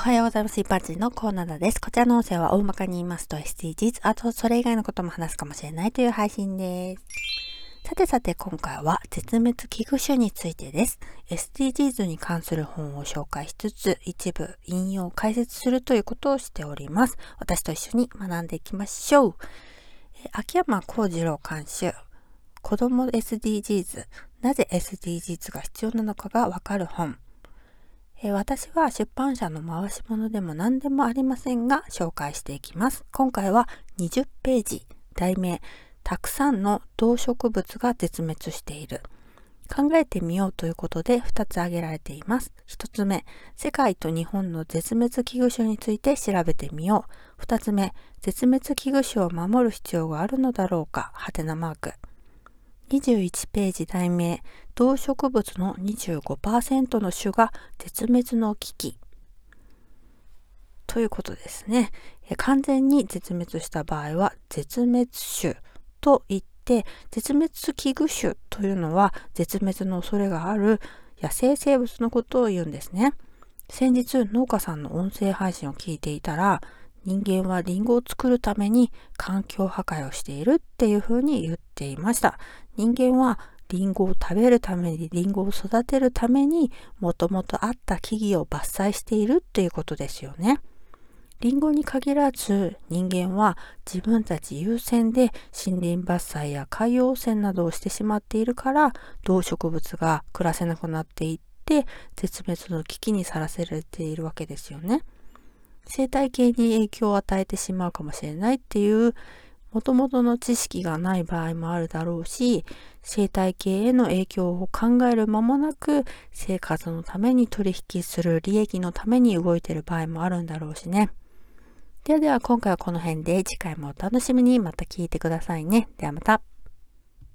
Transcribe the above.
おはようございます。一般人のコーナーです。こちらの音声は大まかに言いますと SDGs、あとそれ以外のことも話すかもしれないという配信です。さてさて今回は絶滅危惧種についてです。SDGs に関する本を紹介しつつ一部引用解説するということをしております。私と一緒に学んでいきましょう。秋山幸次郎監修子供 SDGs なぜ SDGs が必要なのかがわかる本え私は出版社の回し物でも何でもありませんが紹介していきます。今回は20ページ、題名、たくさんの動植物が絶滅している。考えてみようということで2つ挙げられています。1つ目、世界と日本の絶滅危惧種について調べてみよう。2つ目、絶滅危惧種を守る必要があるのだろうか、はてなマーク。21ページ題名動植物の25%の種が絶滅の危機。ということですね。完全に絶滅した場合は絶滅種といって絶滅危惧種というのは絶滅の恐れがある野生生物のことを言うんですね。先日農家さんの音声配信を聞いていたら人間はリンゴを作るために環境破壊をしているっていうふうに言っていました人間はリンゴを食べるためにリンゴを育てるためにもともとあった木々を伐採しているっていうことですよね。リンゴに限らず人間は自分たち優先で森林伐採や海洋汚染などをしてしまっているから動植物が暮らせなくなっていって絶滅の危機にさらされているわけですよね。生態系に影響を与えてしまうかもしれないっていうもともとの知識がない場合もあるだろうし生態系への影響を考える間もなく生活のために取引する利益のために動いている場合もあるんだろうしね。ではでは今回はこの辺で次回もお楽しみにまた聞いてくださいね。ではまた。